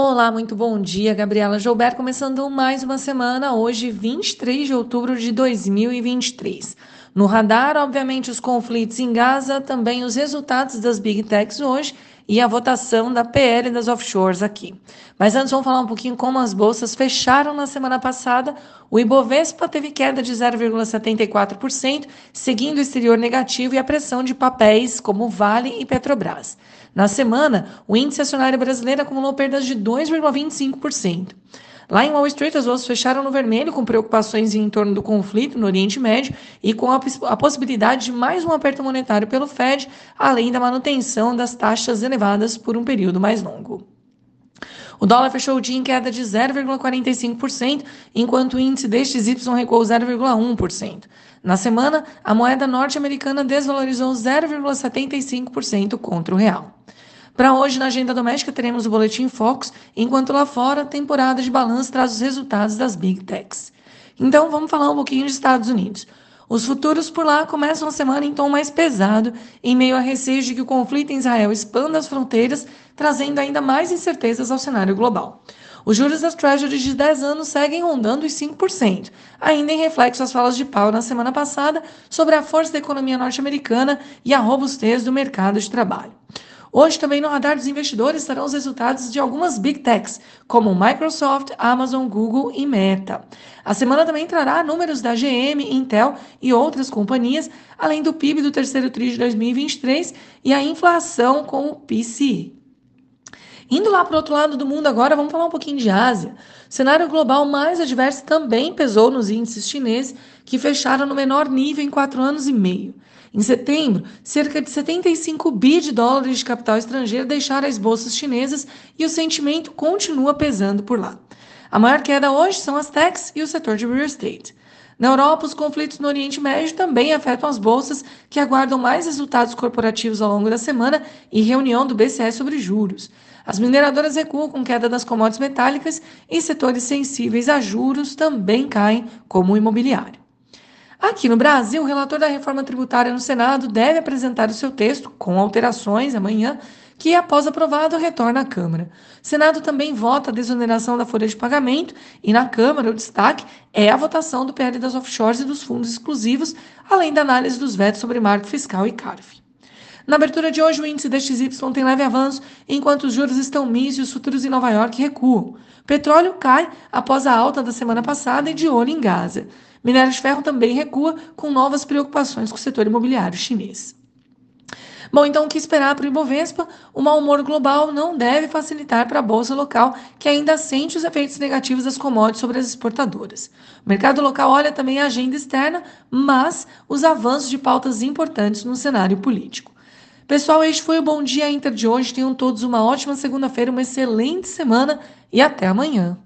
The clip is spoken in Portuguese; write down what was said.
Olá, muito bom dia, Gabriela Joubert, começando mais uma semana, hoje 23 de outubro de 2023. No radar, obviamente, os conflitos em Gaza, também os resultados das Big Techs hoje e a votação da PL das offshores aqui. Mas antes vamos falar um pouquinho como as bolsas fecharam na semana passada. O Ibovespa teve queda de 0,74%, seguindo o exterior negativo e a pressão de papéis como Vale e Petrobras. Na semana, o índice acionário brasileiro acumulou perdas de 2,25%. Lá em Wall Street, as bolsas fecharam no vermelho, com preocupações em torno do conflito no Oriente Médio e com a, a, possibilidade de mais um aperto monetário pelo Fed, além da manutenção das taxas elevadas por um período mais longo. O dólar fechou o dia em queda de 0,45%, enquanto o índice destes Y recuou 0,1%. Na semana, a moeda norte-americana desvalorizou 0,75% contra o real. Para hoje, na agenda doméstica, teremos o Boletim Focus, enquanto lá fora, a temporada de balanço traz os resultados das Big Techs. Então, vamos falar um pouquinho de Estados Unidos. Os futuros por lá começam a semana em tom mais pesado, em meio a receios de que o conflito em Israel expanda as fronteiras, trazendo ainda mais incertezas ao cenário global. Os juros das Treasuries de 10 anos seguem rondando os 5%, ainda em reflexo às falas de Powell na semana passada sobre a força da economia norte-americana e a robustez do mercado de trabalho. Hoje também no radar dos investidores estarão os resultados de algumas Big Techs, como Microsoft, Amazon, Google e Meta. A semana também trará números da GM, Intel e outras companhias, além do PIB do terceiro TRI de 2023 e a inflação com o PCI. Indo lá para o outro lado do mundo agora, vamos falar um pouquinho de Ásia. O cenário global mais adverso também pesou nos índices chineses, que fecharam no menor nível em quatro anos e meio. Em setembro, cerca de 75 bi de dólares de capital estrangeiro deixaram as bolsas chinesas e o sentimento continua pesando por lá. A maior queda hoje são as techs e o setor de real estate. Na Europa, os conflitos no Oriente Médio também afetam as bolsas, que aguardam mais resultados corporativos ao longo da semana e reunião do BCE sobre juros. As mineradoras recuam com queda das commodities metálicas e setores sensíveis a juros também caem, como o imobiliário. Aqui no Brasil, o relator da reforma tributária no Senado deve apresentar o seu texto, com alterações, amanhã, que, após aprovado, retorna à Câmara. O Senado também vota a desoneração da folha de pagamento e, na Câmara, o destaque é a votação do PL das offshores e dos fundos exclusivos, além da análise dos vetos sobre marco fiscal e CARF. Na abertura de hoje, o índice DXY tem leve avanço, enquanto os juros estão mis e os futuros em Nova York recuam. Petróleo cai após a alta da semana passada e de olho em Gaza. Minério de ferro também recua, com novas preocupações com o setor imobiliário chinês. Bom, então o que esperar para o Ibovespa? O mau humor global não deve facilitar para a bolsa local, que ainda sente os efeitos negativos das commodities sobre as exportadoras. O mercado local olha também a agenda externa, mas os avanços de pautas importantes no cenário político. Pessoal, este foi o Bom Dia Inter de hoje. Tenham todos uma ótima segunda-feira, uma excelente semana e até amanhã.